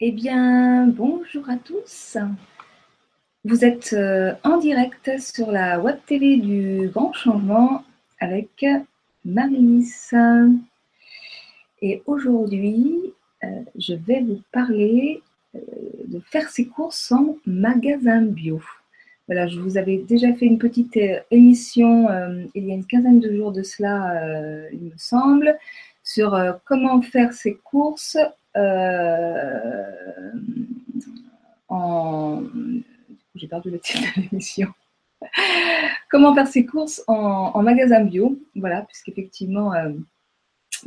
Eh bien, bonjour à tous. Vous êtes euh, en direct sur la web TV du Grand Changement avec Marie-Lise. Et aujourd'hui, euh, je vais vous parler euh, de faire ses courses en magasin bio. Voilà, je vous avais déjà fait une petite émission il y a une quinzaine de jours de cela, il me semble, sur comment faire ses courses en. J'ai perdu le titre de l'émission. Comment faire ses courses en, magasin bio? Voilà, puisqu'effectivement, euh,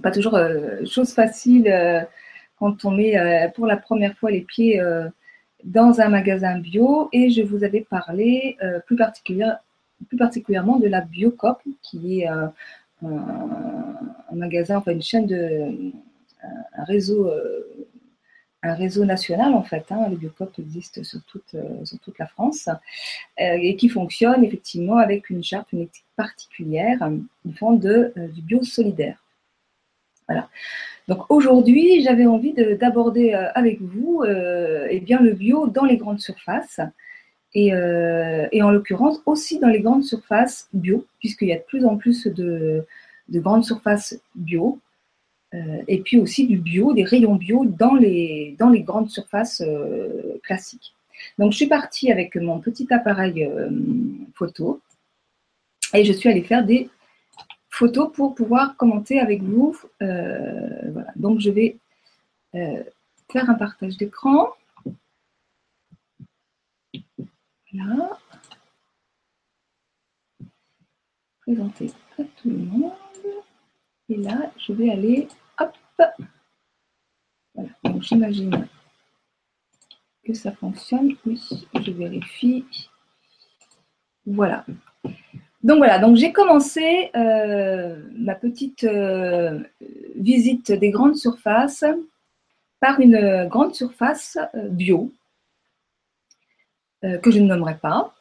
pas toujours euh, chose facile quand on met pour la première fois les pieds dans un magasin bio. Et je vous avais parlé plus, plus, particulièrement de la Biocop, qui est un, magasin, enfin une chaîne de, un réseau, euh, un réseau national en fait. Hein, les biocops existent sur toute, euh, sur toute la France euh, et qui fonctionne effectivement avec une charte, une particulière, une forme de, du bio solidaire. Voilà. Donc aujourd'hui, j'avais envie d'aborder avec vous eh bien, le bio dans les grandes surfaces et, en l'occurrence aussi dans les grandes surfaces bio, puisqu'il y a de plus en plus de, de grandes surfaces bio et puis aussi du bio, des rayons bio dans les, dans les grandes surfaces euh, classiques. Donc je suis partie avec mon petit appareil euh, photo et je suis allée faire des photos pour pouvoir commenter avec vous. Donc je vais faire un partage d'écran. Voilà. Présenter à tout le monde. Et là, je vais aller voilà, donc j'imagine que ça fonctionne. Je vérifie. Voilà. Donc voilà, j'ai commencé euh, ma petite euh, visite des grandes surfaces par une grande surface euh, bio que je ne nommerai pas.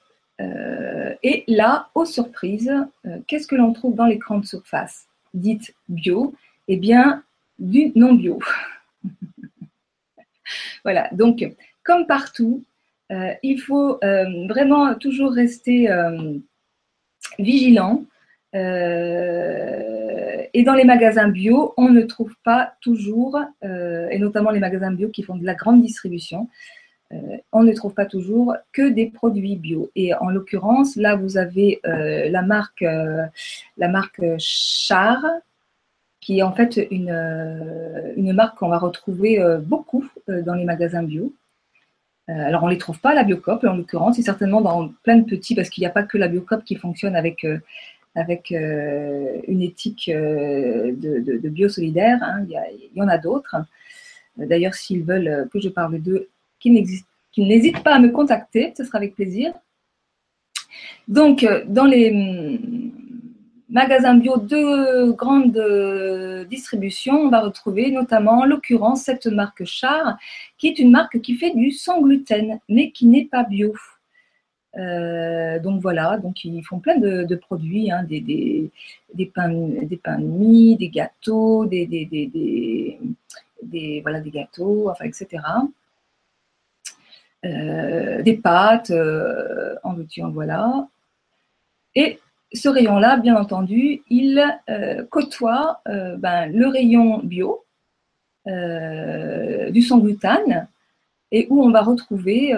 et là, aux surprises, qu'est-ce que l'on trouve dans les grandes surfaces dites bio? Eh bien, du non bio. voilà, donc comme partout, euh, il faut euh, vraiment toujours rester euh, vigilant. et dans les magasins bio, on ne trouve pas toujours, et notamment les magasins bio qui font de la grande distribution, on ne trouve pas toujours que des produits bio. Et en l'occurrence, là, vous avez la marque, la marque Char, qui est en fait une, euh, une marque qu'on va retrouver euh, beaucoup euh, dans les magasins bio. Alors, on ne les trouve pas, la Biocop, en l'occurrence, c'est certainement dans plein de petits, parce qu'il n'y a pas que la Biocop qui fonctionne avec, avec une éthique de, de, bio solidaire. Hein. Il, y en a d'autres. D'ailleurs, s'ils veulent que je parle d'eux, qu'ils n'hésitent pas à me contacter, ce sera avec plaisir. Donc, dans les, magasin bio de grande euh, distribution, on va retrouver notamment, en l'occurrence, cette marque Char, qui est une marque qui fait du sans gluten, mais qui n'est pas bio. Euh, donc voilà, donc ils font plein de, produits, hein, des, des, pains, des pains de mie, des gâteaux, des, des, des gâteaux, enfin, etc. Euh, des pâtes, en veux-tu, en voilà. Et ce rayon-là, bien entendu, il euh, côtoie euh, ben, le rayon bio euh, du sans gluten et où on va retrouver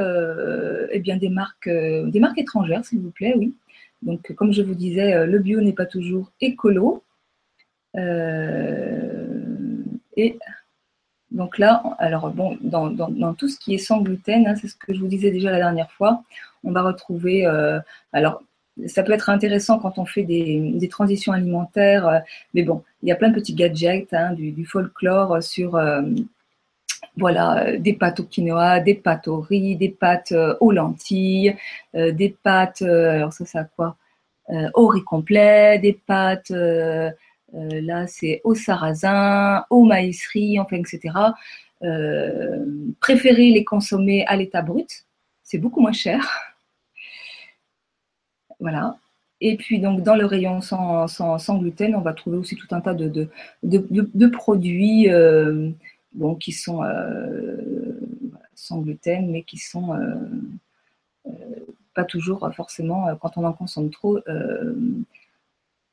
eh bien, des, marques, des marques étrangères, s'il vous plaît, oui. Donc, comme je vous disais, le bio n'est pas toujours écolo. et donc là, alors bon, dans, tout ce qui est sans gluten, hein, c'est ce que je vous disais déjà la dernière fois, on va retrouver, alors ça peut être intéressant quand on fait des, transitions alimentaires, euh, mais bon, il y a plein de petits gadgets, hein, du, folklore sur euh, voilà, des pâtes au quinoa, des pâtes au riz, des pâtes euh, aux lentilles, des pâtes, alors Au riz complet, des pâtes, là c'est au sarrasin, au maïs riz, enfin etc. préférez les consommer à l'état brut, c'est beaucoup moins cher. Voilà. Et puis, donc, dans le rayon sans, gluten, on va trouver aussi tout un tas de, produits euh, qui sont, euh, sans gluten, mais qui sont pas toujours forcément, quand on en consomme trop,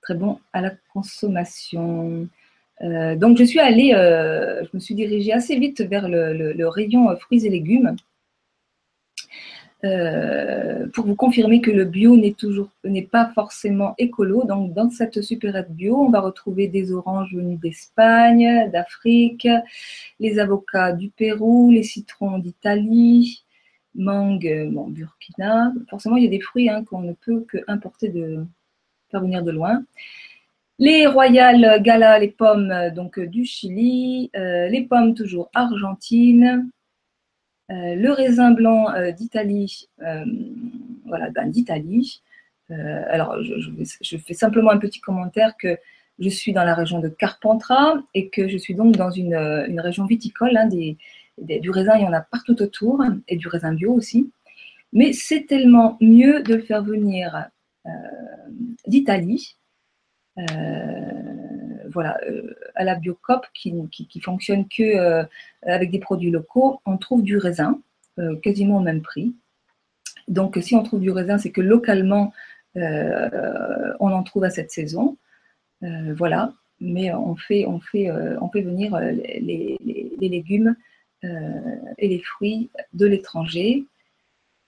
très bon à la consommation. donc je suis allée, je me suis dirigée assez vite vers le rayon fruits et légumes. Euh, pour vous confirmer que le bio n'est toujours pas forcément écolo. Donc dans cette supérette bio, on va retrouver des oranges venus d'Espagne, d'Afrique, les avocats du Pérou, les citrons d'Italie, mangue, bon, Burkina. Forcément, il y a des fruits hein, qu'on ne peut que importer de faire venir de loin. Les royales gala, les pommes donc du Chili, euh, les pommes toujours argentines, euh, le raisin blanc euh, d'Italie, euh, voilà, ben, d'Italie. alors, je, fais simplement un petit commentaire que je suis dans la région de Carpentras et que je suis donc dans une, région viticole. Hein, du raisin, il y en a partout autour et du raisin bio aussi. Mais c'est tellement mieux de le faire venir d'Italie voilà, euh, à la Biocop qui, qui, fonctionne que euh, avec des produits locaux, on trouve du raisin euh, quasiment au même prix. Donc, si on trouve du raisin, c'est que localement, on en trouve à cette saison. voilà, mais on fait, on fait, on venir les, légumes et les fruits de l'étranger.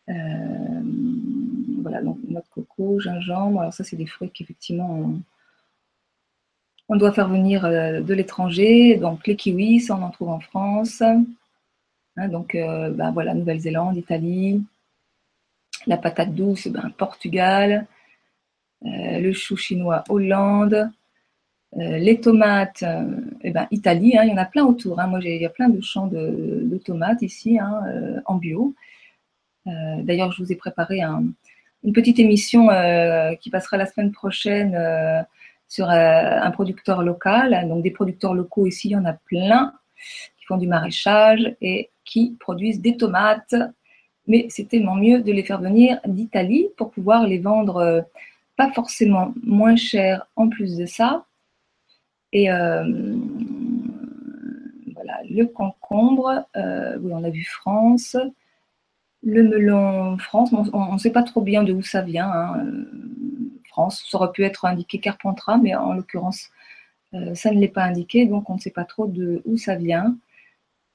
voilà, donc notre coco, gingembre. Alors ça, c'est des fruits qu'effectivement on doit faire venir euh, de l'étranger, donc les kiwis, on en trouve en France. Hein, donc euh, ben voilà, Nouvelle-Zélande, Italie. La patate douce, ben, Portugal. Euh, le chou chinois, Hollande. les tomates, eh ben, Italie, hein, il y en a plein autour. Hein. Moi, il y a plein de champs de, tomates ici, en bio. D'ailleurs, je vous ai préparé une petite émission qui passera la semaine prochaine sur euh, un producteur local. Donc des producteurs locaux ici, il y en a plein qui font du maraîchage et qui produisent des tomates. Mais c'est tellement mieux de les faire venir d'Italie pour pouvoir les vendre euh, pas forcément moins cher en plus de ça. Et euh, voilà, le concombre, oui, on a vu France. Le melon France, on ne sait pas trop bien de où ça vient. Hein. France. Ça aurait pu être indiqué Carpentras, mais en l'occurrence, euh, ça ne l'est pas indiqué, donc on ne sait pas trop de où ça vient.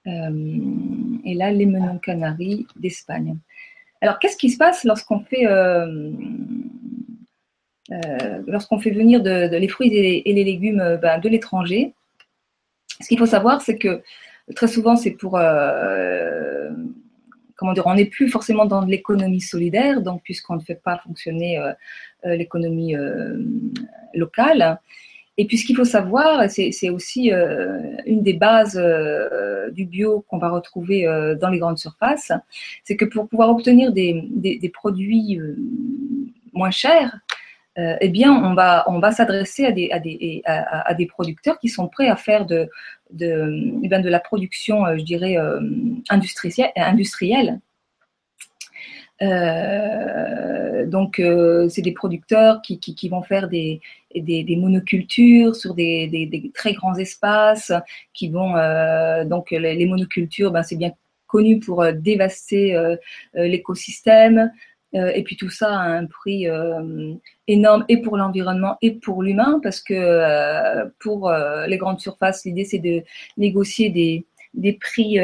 Euh, et là, les menons canaries d'Espagne. Alors, qu'est-ce qui se passe lorsqu'on fait, euh, lorsqu'on fait venir de, les fruits et les, légumes ben, de l'étranger? Ce qu'il faut savoir, c'est que très souvent, c'est pour comment dire, on n'est plus forcément dans l'économie solidaire, donc puisqu'on ne fait pas fonctionner euh, euh, l'économie euh, locale. Et puis ce qu'il faut savoir, c'est aussi une des bases du bio qu'on va retrouver dans les grandes surfaces, c'est que pour pouvoir obtenir des, produits moins chers, eh bien, on va, s'adresser à, des producteurs qui sont prêts à faire de, de, eh de la production, je dirais, industrielle. industrielle euh, donc, euh, c'est des producteurs qui, qui, vont faire des, des, monocultures sur des, des, très grands espaces, qui vont euh, donc les, monocultures, ben, c'est bien connu pour dévaster l'écosystème. Et puis tout ça a un prix énorme et pour l'environnement et pour l'humain, parce que pour les grandes surfaces, l'idée c'est de négocier des, prix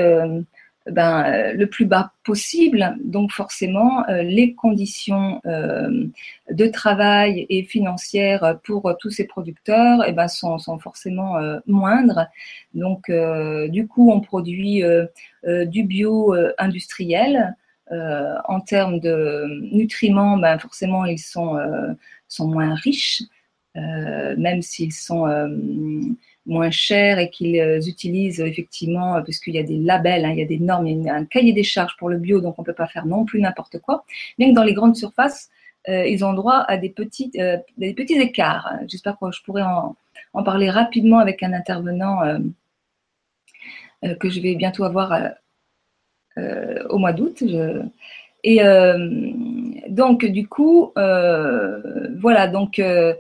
ben, euh, le plus bas possible. Donc forcément, euh, les conditions euh, de travail et financières pour tous ces producteurs eh ben, sont forcément moindres. Donc du coup, on produit du bio industriel. En termes de nutriments, ben, forcément, ils sont, sont moins riches, même s'ils sont moins cher et qu'ils euh, utilisent effectivement, euh, parce qu'il y a des labels, hein, il y a des normes, il y a un cahier des charges pour le bio, donc on ne peut pas faire non plus n'importe quoi. Bien que dans les grandes surfaces, euh, ils ont droit à des petits, des petits écarts. J'espère que je pourrai en, en, parler rapidement avec un intervenant que je vais bientôt avoir au mois d'août. Et donc, du coup, voilà, donc le,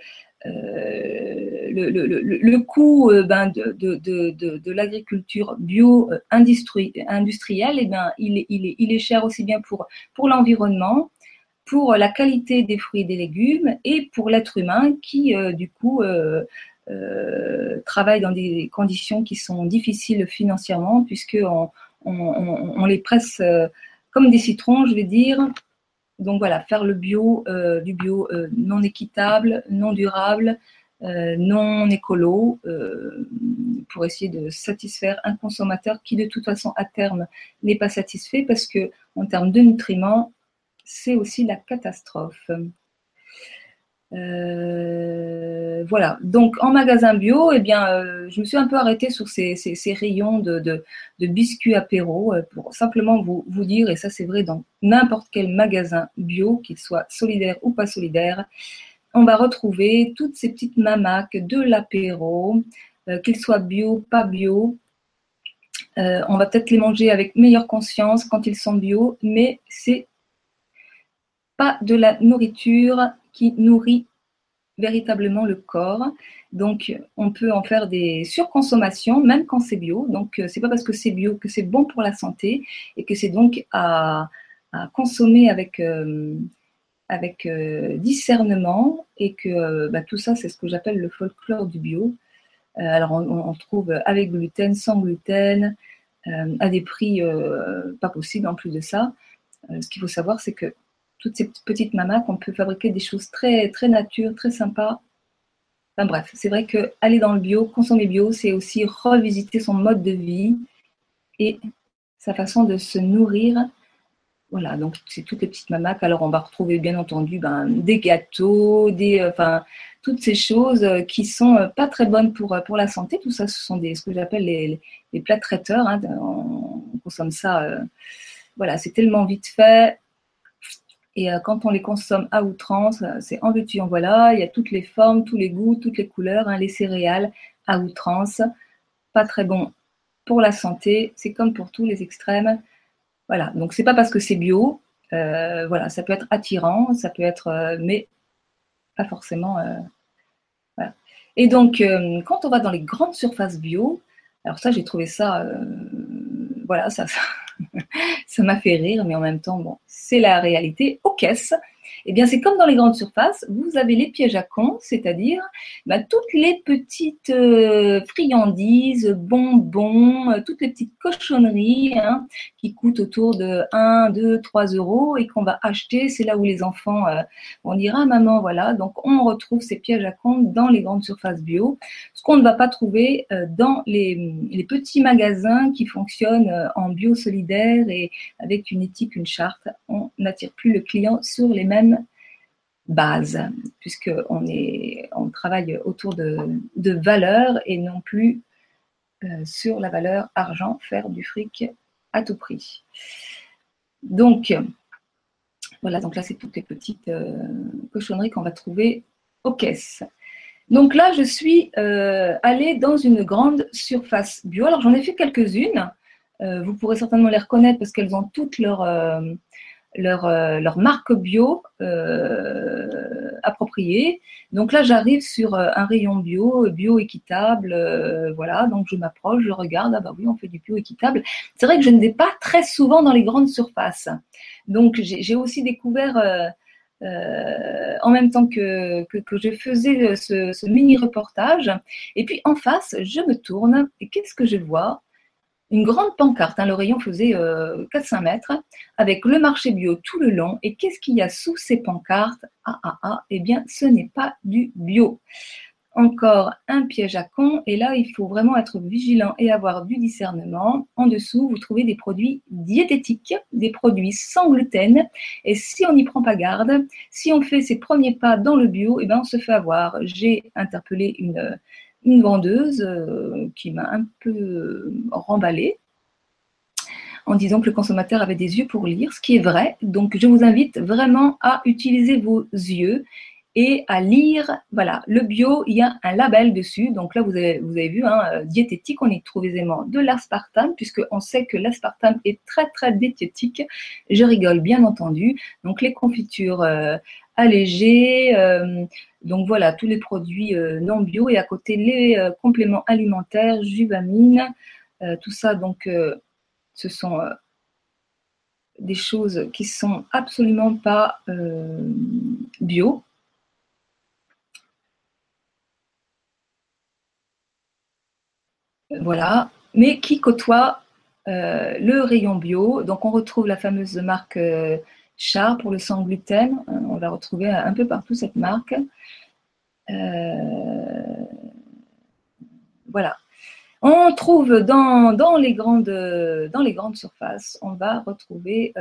coût ben, de, de, l'agriculture bio industrielle, eh ben, il, est, il, il est cher aussi bien pour, pour l'environnement, pour la qualité des fruits et des légumes et pour l'être humain qui, du coup, euh, travaillent dans des conditions qui sont difficiles financièrement, puisqu'on on, les presse euh, comme des citrons, je vais dire. Donc voilà, faire le bio, euh, du bio non équitable, non durable, non écolo, pour essayer de satisfaire un consommateur qui de toute façon à terme n'est pas satisfait parce que en termes de nutriments, c'est aussi la catastrophe. Euh, voilà. Donc en magasin bio, eh bien, euh, je me suis un peu arrêtée sur ces, rayons de, biscuits apéro euh, pour simplement vous, dire, et ça c'est vrai dans n'importe quel magasin bio, qu'il soit solidaire ou pas solidaire, on va retrouver toutes ces petites mamacs de l'apéro, qu'ils soient bio, pas bio. on va peut-être les manger avec meilleure conscience quand ils sont bio, mais c'est pas de la nourriture qui nourrit véritablement le corps. Donc, on peut en faire des surconsommations, même quand c'est bio. Donc, euh, c'est pas parce que c'est bio que c'est bon pour la santé et que c'est donc à, consommer avec, euh, avec euh, discernement et que bah, tout ça, c'est ce que j'appelle le folklore du bio. alors, on, on, trouve avec gluten, sans gluten, à des prix pas possibles en plus de ça. ce qu'il faut savoir, c'est que toutes ces petites mamas qu'on peut fabriquer des choses très, très nature, très sympas. Enfin bref, c'est vrai que aller dans le bio, consommer bio, c'est aussi revisiter son mode de vie et sa façon de se nourrir. Voilà, donc c'est toutes les petites mamacs. Alors on va retrouver bien entendu ben, des gâteaux, des, euh, enfin toutes ces choses qui sont pas très bonnes pour, pour la santé. Tout ça, ce sont des, ce que j'appelle les, les, plats traiteurs. Hein. On, consomme ça. Euh, voilà, c'est tellement vite fait. Et euh, quand on les consomme à outrance, euh, c'est en veux-tu, voilà. Il y a toutes les formes, tous les goûts, toutes les couleurs. Hein, les céréales à outrance, pas très bon pour la santé. C'est comme pour tous les extrêmes. Voilà. Donc c'est pas parce que c'est bio. Euh, voilà, ça peut être attirant, ça peut être, mais pas forcément. voilà. Et donc, quand on va dans les grandes surfaces bio, alors ça, j'ai trouvé ça, voilà, ça, ça ça m'a fait rire, mais en même temps, bon, c'est la réalité aux caisses. Eh bien, c'est comme dans les grandes surfaces, vous avez les pièges à cons, c'est-à-dire bah, toutes les petites euh, friandises, bonbons, euh, toutes les petites cochonneries hein, qui coûtent autour de 1, 2, 3 euros et qu'on va acheter. C'est là où les enfants euh, vont dire Ah, maman, voilà. Donc, on retrouve ces pièges à cons dans les grandes surfaces bio, ce qu'on ne va pas trouver dans les, petits magasins qui fonctionnent en bio solidaire et avec une éthique, une charte. On n'attire plus le client sur les mêmes base, puisqu'on on travaille autour de, de valeurs et non plus euh, sur la valeur argent, faire du fric à tout prix. Donc, voilà, donc là, c'est toutes les petites euh, cochonneries qu'on va trouver aux caisses. Donc là, je suis euh, allée dans une grande surface bio. Alors, j'en ai fait quelques-unes. vous pourrez certainement les reconnaître parce qu'elles ont toutes leurs leur, euh, leur marque bio euh, appropriée. Donc là, j'arrive sur euh, un rayon bio, bio équitable, voilà. Donc je m'approche, je regarde, ah bah oui, on fait du bio équitable. C'est vrai que je ne vais pas très souvent dans les grandes surfaces. Donc j'ai aussi découvert euh, en même temps que, que, que je faisais ce, ce, mini reportage. Et puis en face, je me tourne et qu'est-ce que je vois? Une grande pancarte. Hein, le rayon faisait 4-5 euh, mètres avec le marché bio tout le long. Et qu'est-ce qu'il y a sous ces pancartes? Ah, ah, ah, eh bien, ce n'est pas du bio. Encore un piège à con. Et là, il faut vraiment être vigilant et avoir du discernement. En dessous, vous trouvez des produits diététiques, des produits sans gluten. Et si on n'y prend pas garde, si on fait ses premiers pas dans le bio, eh bien, on se fait avoir. J'ai interpellé une une vendeuse euh, qui m'a un peu remballée en disant que le consommateur avait des yeux pour lire, ce qui est vrai. Donc je vous invite vraiment à utiliser vos yeux et à lire. Voilà, le bio, il y a un label dessus. Donc là, vous avez, vous avez vu, hein, euh, diététique, on y trouve aisément de l'aspartame, puisqu'on sait que l'aspartame est très, très diététique. Je rigole, bien entendu. Donc les confitures euh, allégées, euh, donc voilà, tous les produits non bio et à côté les compléments alimentaires, juvamine, tout ça, donc ce sont des choses qui sont absolument pas bio. Voilà, mais qui côtoie euh, le rayon bio. Donc on retrouve la fameuse marque euh, Char pour le sans gluten. Euh, on va retrouver un peu partout cette marque. voilà. On trouve dans, les grandes, dans les grandes surfaces, on va retrouver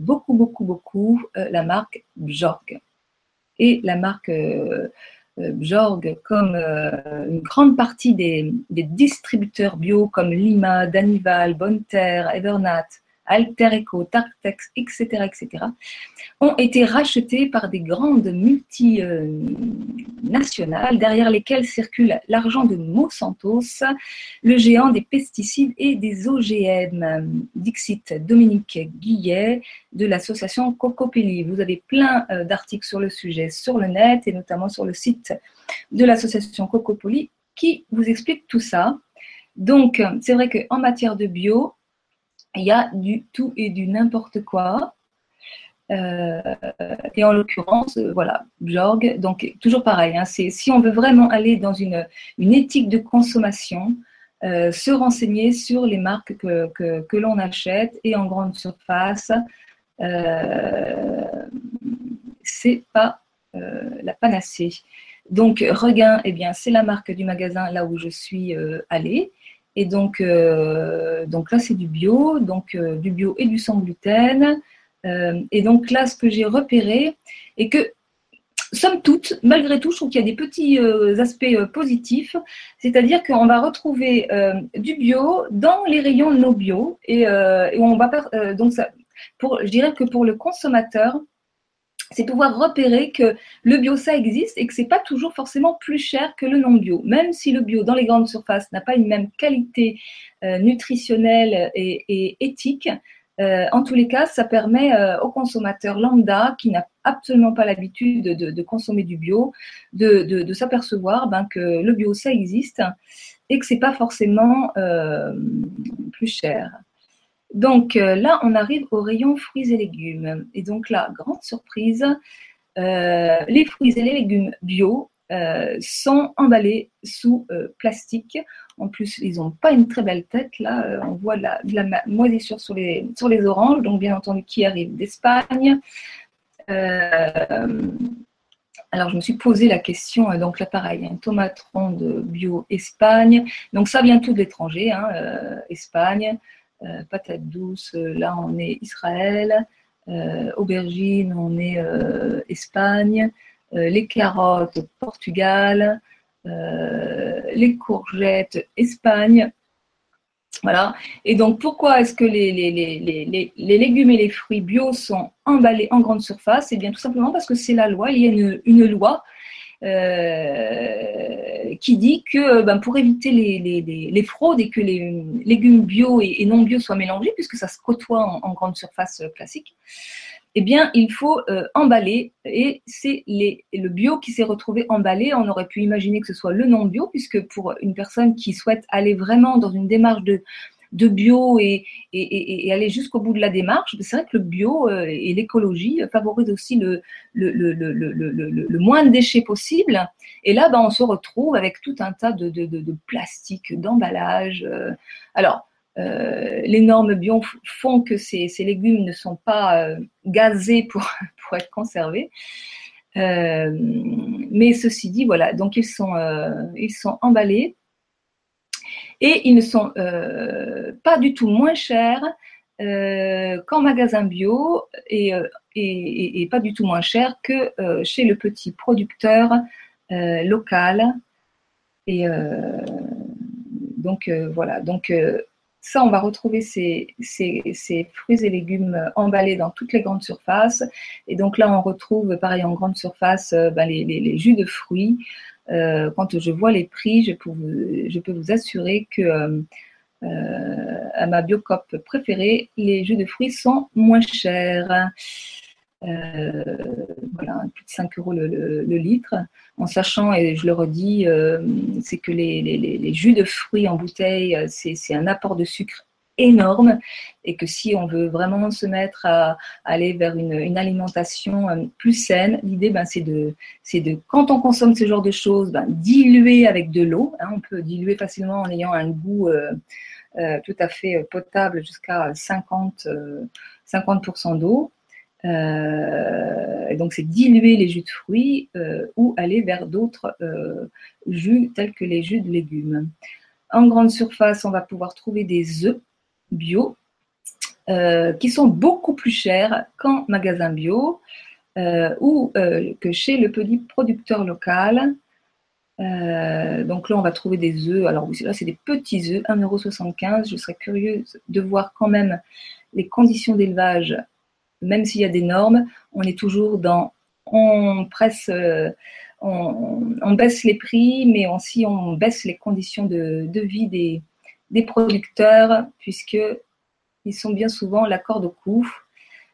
beaucoup, beaucoup, beaucoup la marque Bjorg et la marque Euh, comme euh, une grande partie des, distributeurs bio comme Lima, Danival, Bonter, Evernat, Alter Eco, Tartex, etc., etc., ont été rachetés par des grandes multinationales derrière lesquelles circule l'argent de Monsantos, le géant des pesticides et des OGM. Dixit Dominique Guillet de l'association Cocopelli. Vous avez plein euh, d'articles sur le sujet sur le net et notamment sur le site de l'association Cocopelli qui vous explique tout ça. Donc, c'est vrai qu'en matière de bio, il y a du tout et du n'importe quoi. Euh, et en l'occurrence, euh, voilà, Bjorg, donc toujours pareil, hein, c'est si on veut vraiment aller dans une, une éthique de consommation, euh, se renseigner sur les marques que, que, l'on achète et en grande surface, c'est pas la panacée. Donc Regain, eh bien, c'est la marque du magasin là où je suis allée. Et donc, euh, donc là, c'est du bio, donc euh, du bio et du sans gluten. Euh, et donc là, ce que j'ai repéré, et que, somme toute, malgré tout, je trouve qu'il y a des petits aspects positifs, c'est-à-dire qu'on va retrouver du bio dans les rayons non bio, et, et on va donc ça, pour, je dirais que pour le consommateur, c'est pouvoir repérer que le bio, ça existe et que c'est pas toujours forcément plus cher que le non bio. Même si le bio dans les grandes surfaces n'a pas une même qualité euh, nutritionnelle et, éthique, euh, en tous les cas, ça permet euh, au consommateur lambda qui n'a absolument pas l'habitude de, consommer du bio, de, s'apercevoir ben, que le bio, ça existe et que c'est pas forcément plus cher. Donc euh, là, on arrive au rayon fruits et légumes. Et donc là, grande surprise, euh, les fruits et les légumes bio euh, sont emballés sous plastique. En plus, ils n'ont pas une très belle tête. Là, on voit de la, moisissure sur les, oranges, donc bien entendu qui arrive d'Espagne. alors, je me suis posé la question, donc là, pareil, un tomate ronde bio Espagne. Donc, ça vient tout de l'étranger, hein, Espagne. Euh, patates douces, euh, là on est Israël, euh, aubergines, on est Espagne, les carottes, Portugal, les courgettes, Espagne. Voilà. Et donc, pourquoi est-ce que les, légumes et les fruits bio sont emballés en grande surface? Eh bien, tout simplement parce que c'est la loi. Il y a une loi euh, qui dit que ben, pour éviter les, fraudes et que les légumes bio et, non bio soient mélangés, puisque ça se côtoie en, grande surface classique, eh bien, il faut euh, emballer et c'est le bio qui s'est retrouvé emballé. On aurait pu imaginer que ce soit le non bio, puisque pour une personne qui souhaite aller vraiment dans une démarche de, de bio et, aller jusqu'au bout de la démarche, c'est vrai que le bio euh, et l'écologie favorisent aussi le, le, le, le, moins de déchets possible. Et là, ben, on se retrouve avec tout un tas de, de, de, plastique, d'emballage. Euh. Alors, euh, les normes bio font que ces, ces légumes ne sont pas gazés pour, pour être conservés. mais ceci dit, voilà, donc ils sont, ils sont emballés et ils ne sont euh, pas du tout moins chers euh, qu'en magasin bio euh, et, pas du tout moins chers que chez le petit producteur local. Et donc voilà, donc ça, on va retrouver ces, fruits et légumes emballés dans toutes les grandes surfaces. Et donc là, on retrouve, pareil, en grande surface, ben, les, jus de fruits. Quand je vois les prix, je peux vous, assurer que à ma biocop préférée, les jus de fruits sont moins chers. Euh, voilà, plus de 5 euros le, litre, en sachant, et je le redis, euh, c'est que les, jus de fruits en bouteille, euh, c'est un apport de sucre énorme et que si on veut vraiment se mettre à, aller vers une, alimentation plus saine, l'idée ben, c'est de, de, quand on consomme ce genre de choses, ben, diluer avec de l'eau. Hein, on peut diluer facilement en ayant un goût tout à fait potable jusqu'à 50, 50% d'eau. Euh, donc, c'est diluer les jus de fruits euh, ou aller vers d'autres euh, jus tels que les jus de légumes. En grande surface, on va pouvoir trouver des œufs bio qui sont beaucoup plus chers qu'en magasin bio ou que chez le petit producteur local. donc là, on va trouver des œufs. Alors là, c'est des petits œufs, 1,75€. Je serais curieuse de voir quand même les conditions d'élevage même s'il y a des normes, on est toujours dans, on presse, euh, on, baisse les prix, mais aussi on baisse les conditions de, vie des, des producteurs, puisqu'ils sont bien souvent la corde au cou.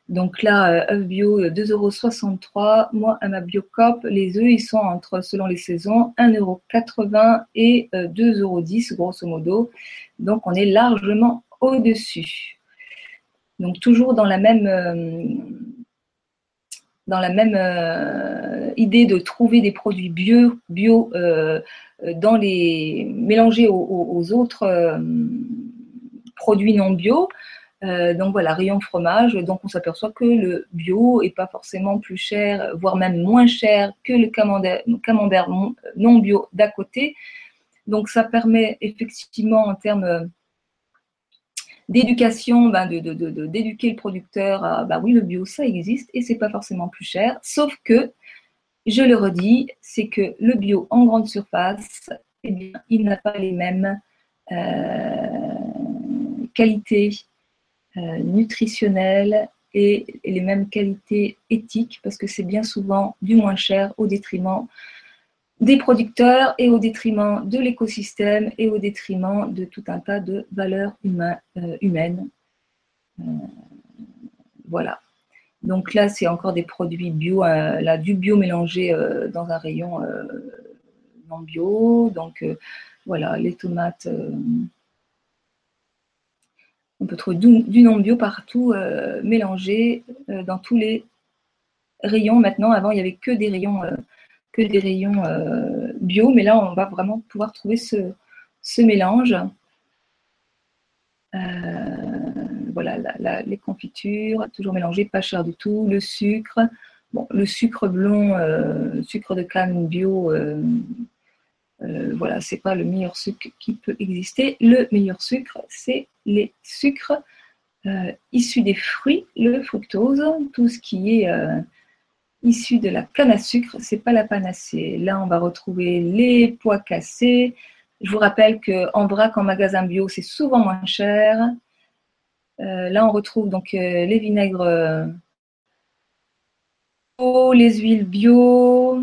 Donc là, euh, œufs bio 2,63€. Moi, à ma Biocop, les œufs, ils sont entre, selon les saisons, 1,80€ et 2,10€, euh, grosso modo. Donc, on est largement au-dessus. Donc toujours dans la même, euh, dans la même euh, idée de trouver des produits bio, bio euh, dans les mélangés aux, autres produits non bio. donc voilà, rayon fromage. Donc on s'aperçoit que le bio est pas forcément plus cher, voire même moins cher que le camembert, camembert non bio d'à côté. Donc ça permet effectivement en termes d'éducation, ben de, d'éduquer le producteur bah oui, le bio, ça existe et c'est pas forcément plus cher. Sauf que, je le redis, c'est que le bio en grande surface, eh il n'a pas les mêmes euh, qualités euh, nutritionnelles et, les mêmes qualités éthiques parce que c'est bien souvent du moins cher au détriment des producteurs et au détriment de l'écosystème et au détriment de tout un tas de valeurs euh, humaines. Euh, voilà. Donc là, c'est encore des produits bio, euh, là, du bio mélangé dans un rayon non bio. Donc voilà, les tomates. on peut trouver du, non bio partout, mélangé dans tous les rayons. Maintenant, avant, il n'y avait que des rayons des rayons euh, bio, mais là, on va vraiment pouvoir trouver ce, mélange. Euh, voilà, les confitures, toujours mélangées, pas cher du tout. Le sucre, bon, le sucre blond, euh, sucre de canne bio, voilà, c'est pas le meilleur sucre qui peut exister. Le meilleur sucre, c'est les sucres issus des fruits, le fructose, tout ce qui est issus de la canne à sucre, c'est pas la panacée. Là, on va retrouver les pois cassés. Je vous rappelle qu'en vrac, en magasin bio, c'est souvent moins cher. Euh, là, on retrouve donc euh, les vinaigres euh, les huiles bio,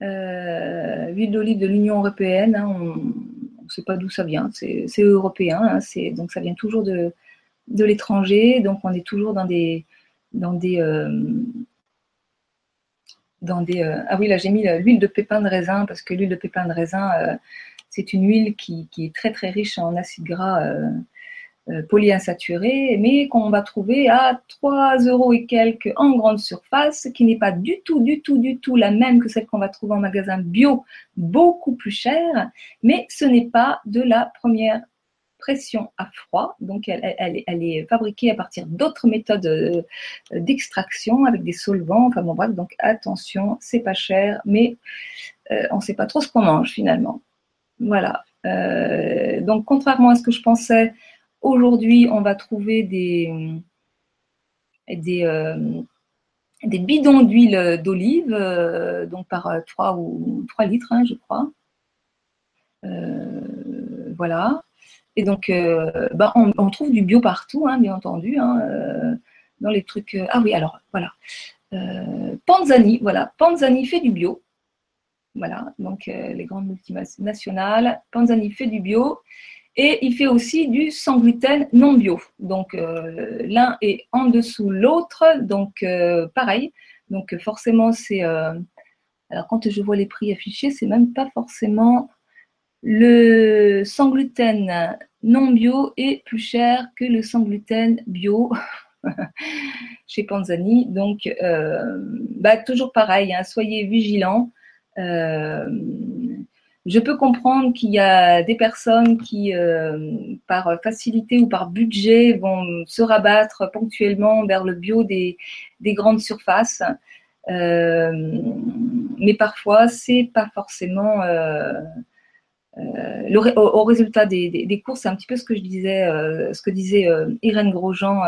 l'huile d'olive de l'Union européenne. Hein, on ne sait pas d'où ça vient, c'est européen, hein, donc ça vient toujours de, de l'étranger. Donc, on est toujours dans des, dans des dans des. Euh, ah oui, là j'ai mis l'huile de pépin de raisin parce que l'huile de pépin de raisin, euh, c'est une huile qui, est très très riche en acides gras euh, polyinsaturés, mais qu'on va trouver à 3 euros et quelques en grande surface, qui n'est pas du tout, du tout, du tout la même que celle qu'on va trouver en magasin bio, beaucoup plus chère, mais ce n'est pas de la première pression à froid. Donc, elle, est fabriquée à partir d'autres méthodes euh, d'extraction avec des solvants. Enfin bon, bref, donc attention, c'est pas cher, mais euh, on ne sait pas trop ce qu'on mange finalement. Voilà. Euh, donc, contrairement à ce que je pensais, aujourd'hui, on va trouver des bidons d'huile d'olive, donc par 3 ou 3 litres, hein, je crois. voilà. Et donc, bah, on, trouve du bio partout, hein, bien entendu, hein, dans les trucs. ah oui, alors voilà. Panzani, voilà, Panzani fait du bio. Voilà, donc les grandes multinationales. Panzani fait du bio. Et il fait aussi du sans gluten non bio. Donc l'un est en dessous l'autre. Donc pareil. Donc forcément, c'est alors quand je vois les prix affichés, c'est même pas forcément le sans gluten non bio est plus cher que le sans gluten bio chez Panzani. Donc, euh, bah, toujours pareil, hein, soyez vigilants. Euh, je peux comprendre qu'il y a des personnes qui, euh, par facilité ou par budget, vont se rabattre ponctuellement vers le bio des, des grandes surfaces. Mais parfois, c'est pas forcément euh, euh, le, au, résultat des, des, courses, c'est un petit peu ce que je disais, ce que disait Irène Grosjean,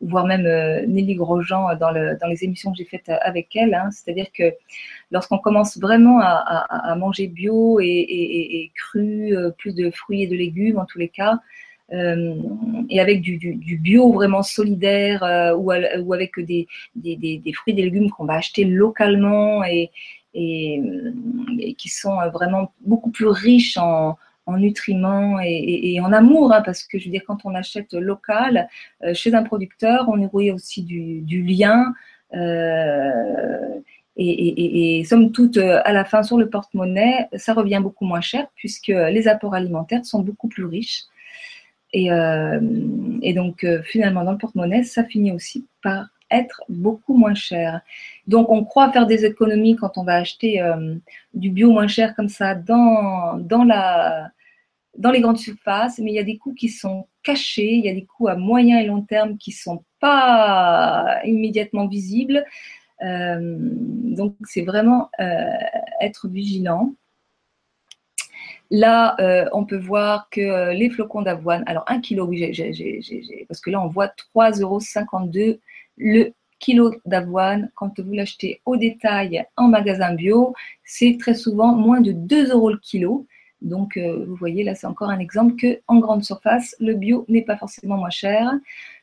voire même Nelly Grosjean dans, le, dans, les émissions que j'ai faites avec elle. Hein. C'est-à-dire que lorsqu'on commence vraiment à, à, à manger bio et, et, et, cru, plus de fruits et de légumes en tous les cas, euh, et avec du, du, du, bio vraiment solidaire euh, ou, ou, avec des, des fruits et des légumes qu'on va acheter localement et, et, qui sont vraiment beaucoup plus riches en, en nutriments et, en amour, hein, parce que je veux dire, quand on achète local euh, chez un producteur, on y aussi du, lien. Euh, et, et, somme toute, à la fin, sur le porte-monnaie, ça revient beaucoup moins cher puisque les apports alimentaires sont beaucoup plus riches. Et, euh, donc, euh, finalement, dans le porte-monnaie, ça finit aussi par être beaucoup moins cher. Donc, on croit faire des économies quand on va acheter euh, du bio moins cher comme ça dans, dans, la, dans les grandes surfaces, mais il y a des coûts qui sont cachés, il y a des coûts à moyen et long terme qui ne sont pas immédiatement visibles. Euh, donc, c'est vraiment euh, être vigilant. Là, on peut voir que les flocons d'avoine, alors un kilo, oui, parce que là, on voit 3,52 euros le kilo d'avoine. Quand vous l'achetez au détail en magasin bio, c'est très souvent moins de 2 euros le kilo. Donc, euh, vous voyez, là, c'est encore un exemple que en grande surface, le bio n'est pas forcément moins cher.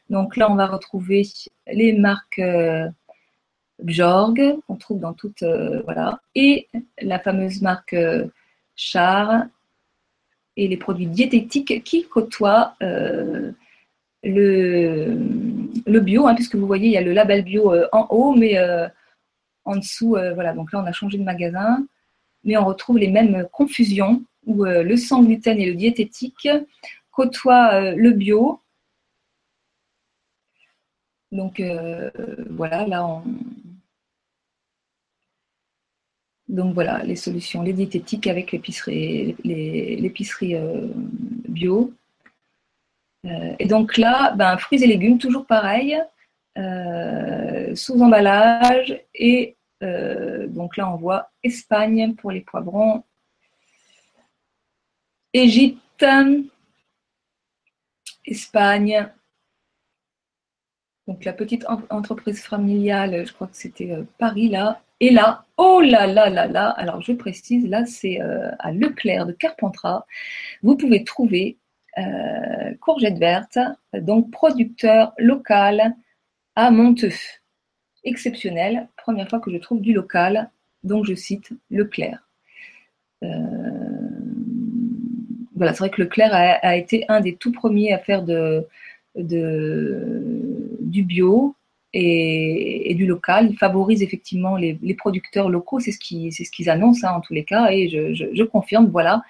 Donc là, on va retrouver les marques Bjorg, qu'on trouve dans toutes, voilà, et la fameuse marque char et les produits diététiques qui côtoient euh, le, le, bio, hein, puisque vous voyez, il y a le label bio euh, en haut, mais euh, en dessous, voilà, donc là on a changé de magasin, mais on retrouve les mêmes confusions où le sans gluten et le diététique côtoient le bio. Donc voilà, là on, donc voilà, les solutions, les diététiques avec l'épicerie, euh, bio. Euh, et donc là, ben, fruits et légumes, toujours pareil, euh, sous emballage. Et donc là, on voit Espagne pour les poivrons, Égypte, Espagne. Donc la petite entreprise familiale, je crois que c'était Paris là, et là, oh là là là là, alors je précise, là c'est euh, à Leclerc de Carpentras, vous pouvez trouver euh, courgette verte, donc producteur local à Monteux. Exceptionnel, première fois que je trouve du local, donc je cite Leclerc. Euh, voilà, c'est vrai que Leclerc a, été un des tout premiers à faire du bio, et, du local. Ils favorisent effectivement les, producteurs locaux, c'est ce qu'ils ce qu'ils annoncent hein, en tous les cas, et je, confirme, voilà.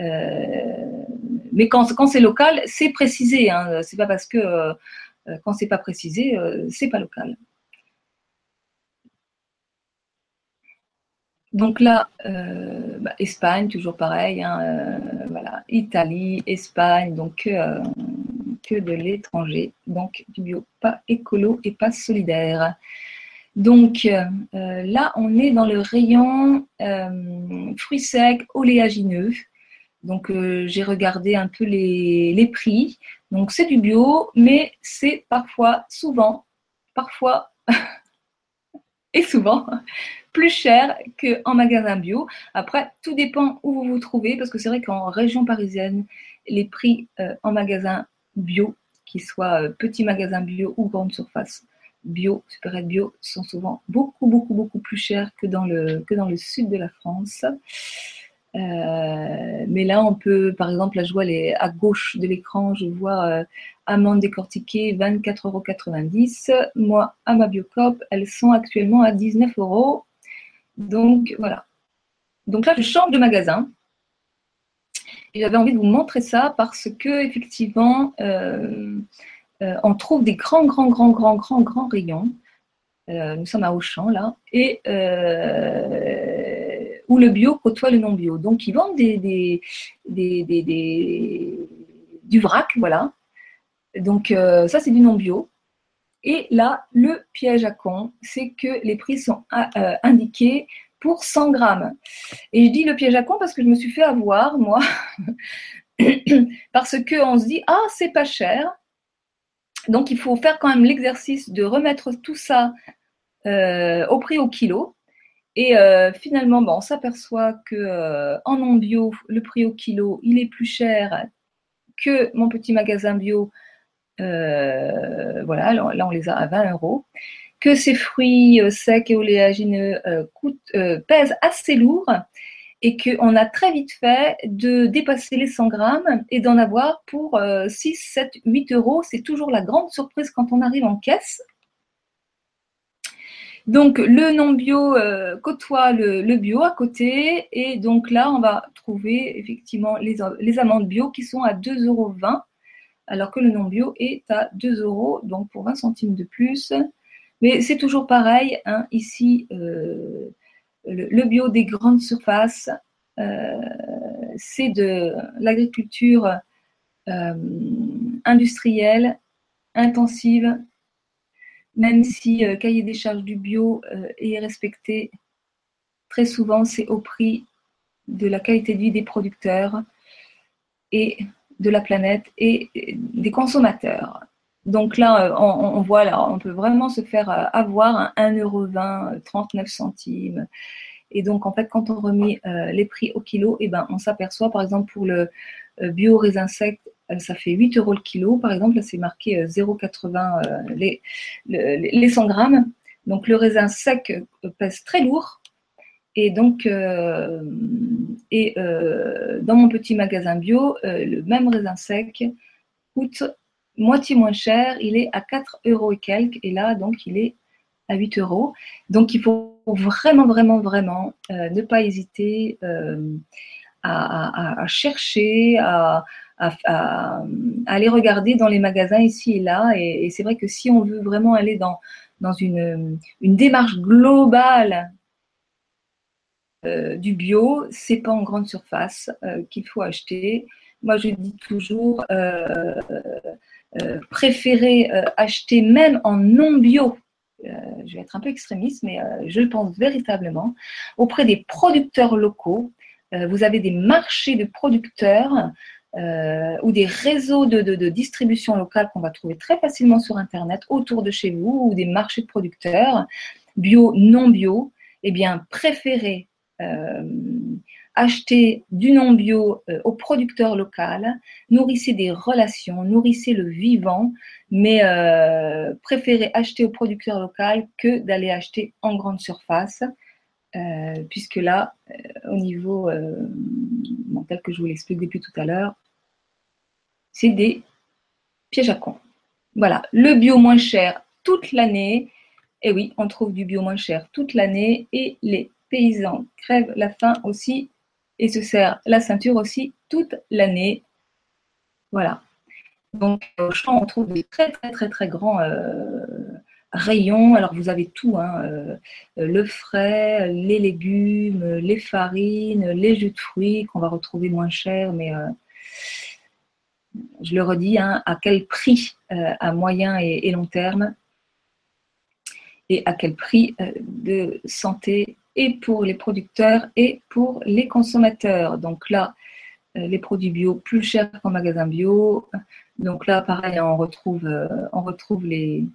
Euh, mais quand, c'est local, c'est précisé. Hein, c'est pas parce que euh, quand c'est pas précisé, euh, c'est pas local. Donc là, bah, Espagne, toujours pareil, hein, voilà, Italie, Espagne, donc que de l'étranger. Donc du bio, pas écolo et pas solidaire. Donc là, on est dans le rayon fruits secs, oléagineux. Donc euh, j'ai regardé un peu les, prix. Donc c'est du bio, mais c'est parfois, souvent, parfois et souvent plus cher qu'en magasin bio. Après, tout dépend où vous vous trouvez, parce que c'est vrai qu'en région parisienne, les prix euh, en magasin bio, qu'ils soient euh, petits magasins bio ou grande surface bio, supérette bio, sont souvent beaucoup, beaucoup, beaucoup plus chers que dans le sud de la France. Euh, mais là, on peut, par exemple, là, je vois à gauche de l'écran, je vois euh, amandes décortiquées 24,90 euros. Moi, à ma Biocop, elles sont actuellement à 19 euros. Donc, voilà. Donc là, je change de magasin. J'avais envie de vous montrer ça parce que, effectivement, euh, on trouve des grands, grands, grands, grands, grands, grands rayons. nous sommes à Auchan, là. Et où le bio côtoie le non bio. Donc, ils vendent du vrac, voilà. Donc, euh, ça, c'est du non bio. Et là, le piège à con, c'est que les prix sont euh, indiqués pour 100 grammes. Et je dis le piège à con parce que je me suis fait avoir, moi, parce qu'on se dit, ah, c'est pas cher. Donc, il faut faire quand même l'exercice de remettre tout ça euh, au prix au kilo. Et euh, finalement, on s'aperçoit que euh, en non bio, le prix au kilo, il est plus cher que mon petit magasin bio. Euh, voilà, là on les a à 20 euros. Que ces fruits secs et oléagineux pèsent assez lourd et qu'on a très vite fait de dépasser les 100 grammes et d'en avoir pour 6, 7, 8 euros. C'est toujours la grande surprise quand on arrive en caisse. Donc le non bio euh, côtoie le, bio à côté et donc là on va trouver effectivement les, amandes bio qui sont à 2,20 euros alors que le non bio est à 2 euros donc pour 20 centimes de plus. Mais c'est toujours pareil, hein, ici euh, le, bio des grandes surfaces, euh, c'est de l'agriculture industrielle, intensive, même si euh, cahier des charges du bio euh, est respecté, très souvent c'est au prix de la qualité de vie des producteurs et de la planète et des consommateurs. Donc là, euh, on, voit on peut vraiment se faire avoir un 1,20€, 39 centimes. Et donc, en fait, quand on remet les prix au kilo, et eh ben, on s'aperçoit, par exemple, pour le bio raisin sec, ça fait 8 euros le kilo. Par exemple, là, c'est marqué 0,80 euh, euh, les, les 100 grammes. Donc, le raisin sec pèse très lourd. Et donc, et, dans mon petit magasin bio, le même raisin sec coûte moitié moins cher. Il est à 4 euros et quelques. Et là, donc, il est à 8 euros. Donc, il faut vraiment, vraiment, vraiment ne pas hésiter à, à, chercher, à, à, aller regarder dans les magasins ici et là. Et, c'est vrai que si on veut vraiment aller dans, une, démarche globale euh, du bio, c'est pas en grande surface euh, qu'il faut acheter. Moi, je dis toujours, euh, préférer acheter même en non bio. je vais être un peu extrémiste, mais je pense véritablement auprès des producteurs locaux. vous avez des marchés de producteurs euh, ou des réseaux de, distribution locale qu'on va trouver très facilement sur Internet autour de chez vous, ou des marchés de producteurs, bio, non bio, eh bien, préférez euh, acheter du non bio euh, au producteur local, nourrissez des relations, nourrissez le vivant, mais préférez acheter au producteur local que d'aller acheter en grande surface. puisque là, au niveau, tel que je vous l'explique depuis tout à l'heure, c'est des pièges à con. Voilà, le bio moins cher toute l'année. Et oui, on trouve du bio moins cher toute l'année et les paysans crèvent la faim aussi et se serrent la ceinture aussi toute l'année. Voilà. Donc au champ, on trouve des très très très très grands euh, rayons. Alors vous avez tout, hein, euh, le frais, les légumes, les farines, les jus de fruits qu'on va retrouver moins cher, mais euh, je le redis, hein, à quel prix euh, à moyen et, long terme et à quel prix euh, de santé et pour les producteurs et pour les consommateurs. Donc là, euh, les produits bio plus chers qu'en magasin bio. Donc là, pareil, on retrouve, les,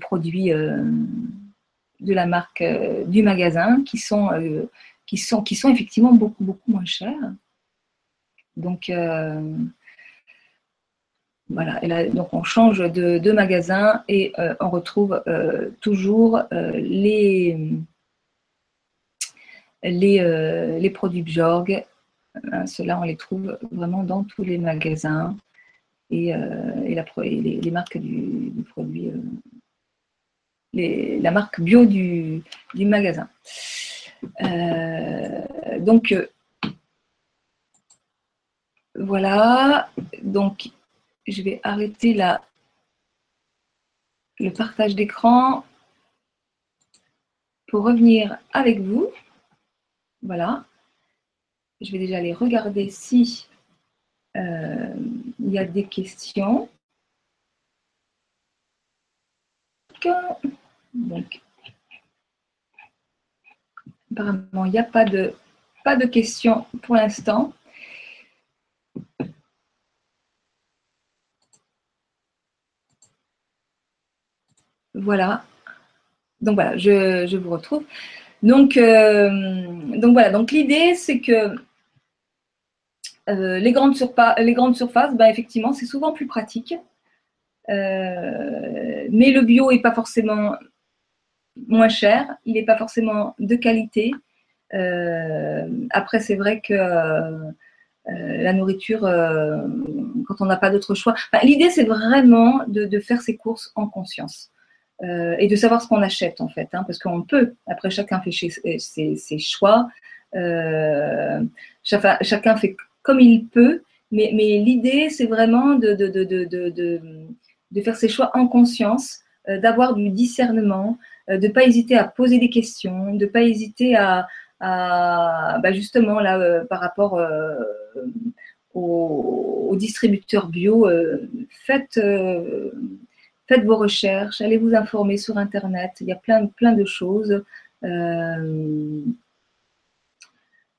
produits de la marque du magasin qui sont effectivement beaucoup, beaucoup moins chers. Donc, voilà, et donc on change de, magasin et on retrouve toujours les, les, les produits Bjorg Hein, ceux-là, on les trouve vraiment dans tous les magasins et, euh, les, marques du, produit, euh, la marque bio du, magasin. Euh, donc, voilà. Donc, je vais arrêter le partage d'écran pour revenir avec vous. Voilà. Je vais déjà aller regarder si euh, y a des questions. Donc, apparemment, il n'y a pas de, pas de questions pour l'instant. Voilà. Donc voilà, je, vous retrouve. Donc, euh, donc voilà, donc l'idée c'est que euh, les, grandes surfaces, ben, effectivement, c'est souvent plus pratique. Euh, mais le bio n'est pas forcément moins cher, il n'est pas forcément de qualité. Après, c'est vrai que la nourriture, quand on n'a pas d'autre choix, l'idée c'est vraiment de, faire ses courses en conscience. Et de savoir ce qu'on achète en fait, hein, parce qu'on peut, après chacun fait ses, choix, chacun fait comme il peut. Mais, mais l'idée, c'est vraiment de, de, de, de, faire ses choix en conscience, euh, d'avoir du discernement, euh, de ne pas hésiter à poser des questions, de ne pas hésiter à, bah justement, là, euh, par rapport aux, distributeurs bio, faites, faites vos recherches, allez vous informer sur Internet. Il y a plein, plein de choses.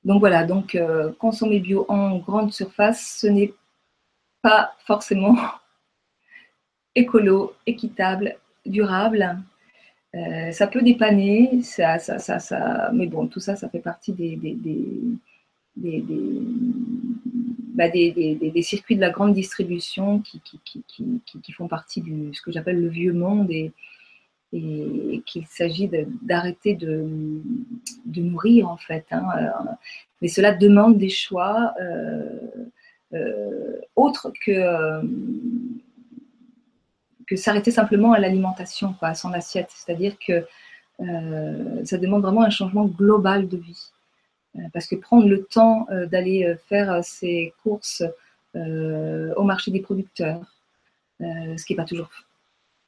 Donc voilà, donc euh, consommer bio en grande surface, ce n'est pas forcément écolo, équitable, durable. Euh, ça peut dépanner, ça, ça, ça, ça, mais bon, tout ça, ça fait partie des, bah, circuits de la grande distribution qui, font partie de ce que j'appelle le vieux monde et, qu'il s'agit d'arrêter de, de, nourrir en fait. Hein. Mais cela demande des choix euh, euh, autres que, euh, que s'arrêter simplement à l'alimentation, à son assiette. C'est-à-dire que ça demande vraiment un changement global de vie. Parce que prendre le temps d'aller faire ses courses au marché des producteurs, ce qui n'est pas toujours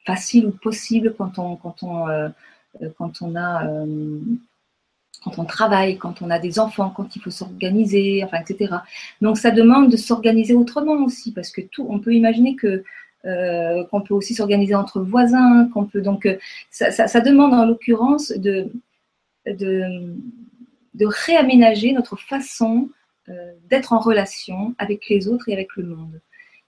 facile ou possible quand on, quand on, euh, euh, quand on a euh, quand on travaille, quand on a des enfants, quand il faut s'organiser, enfin, etc. Donc ça demande de s'organiser autrement aussi, parce que tout, on peut imaginer que qu'on peut aussi s'organiser entre voisins, qu'on peut donc ça, ça, demande en l'occurrence de, de, de réaménager notre façon d'être en relation avec les autres et avec le monde.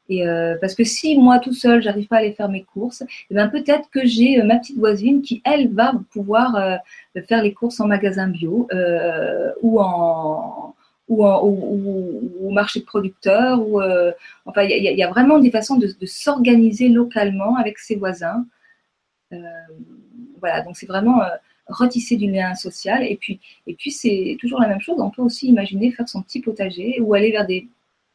Et euh, parce que si moi tout seul, j'arrive pas à aller faire mes courses, eh ben peut-être que j'ai euh, ma petite voisine qui elle va pouvoir euh, faire les courses en magasin bio ou en ou, au marché de producteurs ou enfin il y, a vraiment des façons de, s'organiser localement avec ses voisins. voilà, donc c'est vraiment retisser du lien social et puis c'est toujours la même chose. On peut aussi imaginer faire son petit potager ou aller vers des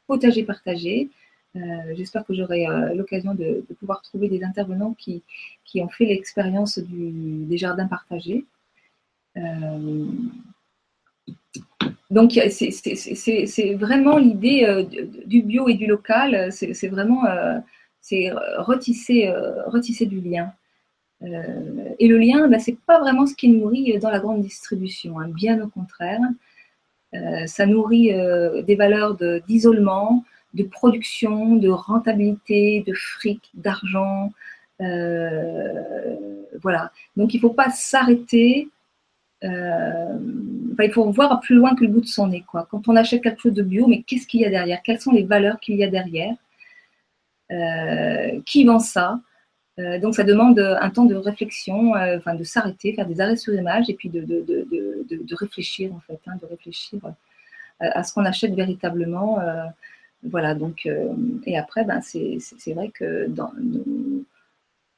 potagers partagés. Euh, j'espère que j'aurai euh, l'occasion de, pouvoir trouver des intervenants qui, ont fait l'expérience des jardins partagés. Euh, donc, c'est vraiment l'idée du bio et du local, c'est vraiment retisser du lien. Et le lien, ben, c'est pas vraiment ce qui nourrit dans la grande distribution, hein, bien au contraire. ça nourrit des valeurs d'isolement, de production, de rentabilité, de fric, d'argent. Euh, voilà. Donc il ne faut pas s'arrêter. Euh, il faut voir plus loin que le bout de son nez. Quoi. Quand on achète quelque chose de bio, mais qu'est-ce qu'il y a derrière? Quelles sont les valeurs qu'il y a derrière? Euh, Qui vend ça? Euh, donc, ça demande un temps de réflexion, euh, enfin de s'arrêter, faire des arrêts sur image et puis de, de, de, de réfléchir, en fait, hein, de réfléchir à ce qu'on achète véritablement. voilà, donc, et après, ben, c'est vrai que dans nos,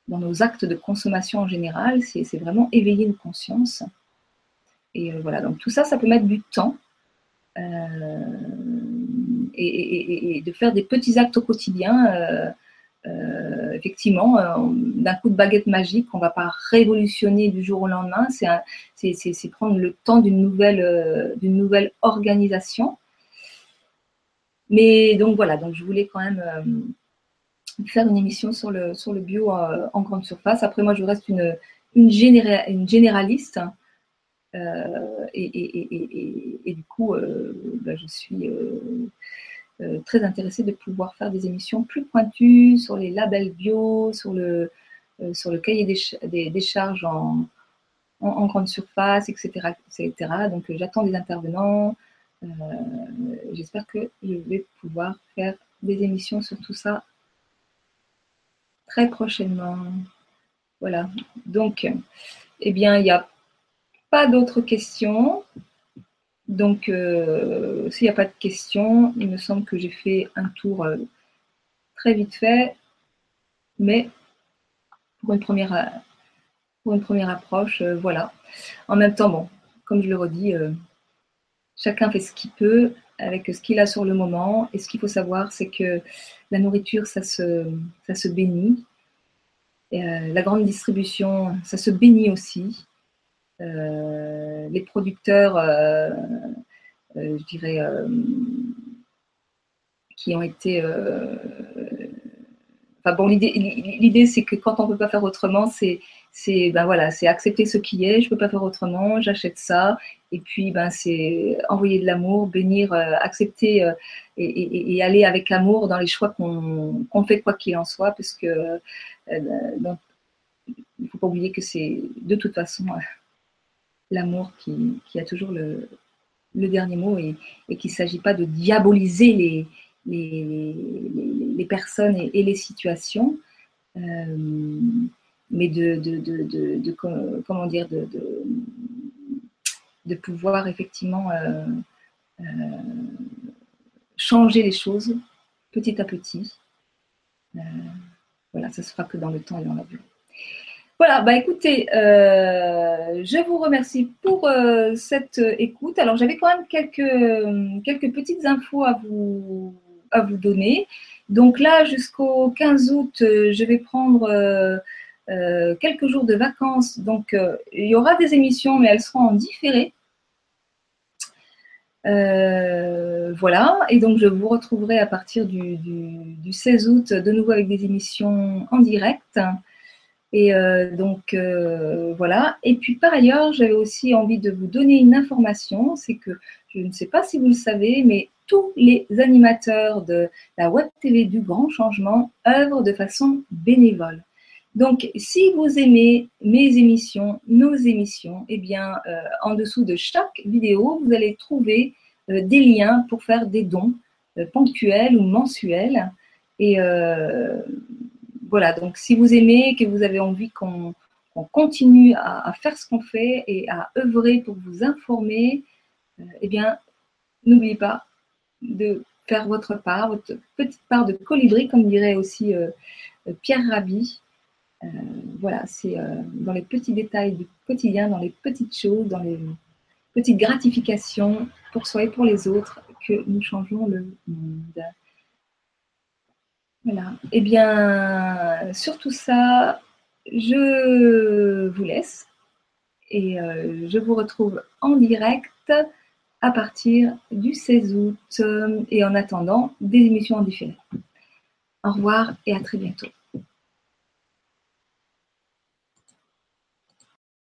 dans nos, actes de consommation en général, c'est vraiment éveiller une conscience. Et voilà, donc tout ça, ça peut mettre du temps. Et, et, de faire des petits actes au quotidien euh, effectivement, euh, d'un coup de baguette magique, on ne va pas révolutionner du jour au lendemain. C'est prendre le temps d'une nouvelle, euh, d'une nouvelle organisation. Mais donc voilà, donc je voulais quand même faire une émission sur le, bio en grande surface. Après, moi, je reste une, une, généraliste. et, et, du coup, bah, je suis euh, très intéressée de pouvoir faire des émissions plus pointues sur les labels bio, sur le, euh, sur le cahier des, des, charges en, en, grande surface, etc. etc. Donc euh, j'attends des intervenants. J'espère que je vais pouvoir faire des émissions sur tout ça très prochainement. Voilà. Donc, eh bien, il n'y a pas d'autres questions. Donc, euh, s'il n'y a pas de questions, il me semble que j'ai fait un tour euh, très vite fait, mais pour une première, pour une première approche, euh, voilà. En même temps, bon, comme je le redis, chacun fait ce qu'il peut avec ce qu'il a sur le moment. Et ce qu'il faut savoir, c'est que la nourriture, ça se, ça se bénit. La grande distribution, ça se bénit aussi. Euh, les producteurs, euh, euh, je dirais, qui ont été bon, l'idée, c'est que quand on ne peut pas faire autrement, c'est, ben voilà, accepter ce qui est. Je ne peux pas faire autrement, j'achète ça. Et puis, ben, c'est envoyer de l'amour, bénir, accepter et, aller avec amour dans les choix qu'on, fait, quoi qu'il en soit, parce que il ne faut pas oublier que c'est de toute façon l'amour qui, a toujours le, dernier mot et, qu'il ne s'agit pas de diaboliser les, personnes et, les situations, euh, mais de, pouvoir effectivement euh, euh, changer les choses petit à petit. voilà, ça se fera que dans le temps et dans la durée. Voilà, bah écoutez, euh, je vous remercie pour euh, cette écoute. Alors j'avais quand même quelques, quelques petites infos à vous, à vous donner. Donc là, jusqu'au 15 août, euh, je vais prendre quelques jours de vacances. Donc il y aura des émissions, mais elles seront en différé. voilà, et donc je vous retrouverai à partir du, du 16 août de nouveau avec des émissions en direct. Et euh, donc euh, voilà. Et puis par ailleurs, j'avais aussi envie de vous donner une information, c'est que je ne sais pas si vous le savez, mais tous les animateurs de la Web TV du Grand Changement œuvrent de façon bénévole. Donc, si vous aimez mes émissions, nos émissions, eh bien, euh, en dessous de chaque vidéo, vous allez trouver des liens pour faire des dons ponctuels ou mensuels. Et voilà, donc si vous aimez, que vous avez envie qu'on continue à, faire ce qu'on fait et à œuvrer pour vous informer, euh, eh bien, n'oubliez pas de faire votre part, votre petite part de colibri, comme dirait aussi euh, Pierre Rabhi. Euh, voilà, c'est dans les petits détails du quotidien, dans les petites choses, dans les petites gratifications pour soi et pour les autres que nous changeons le monde. Voilà. Eh bien, sur tout ça, je vous laisse et euh, je vous retrouve en direct à partir du 16 août et en attendant des émissions en différé. Au revoir et à très bientôt.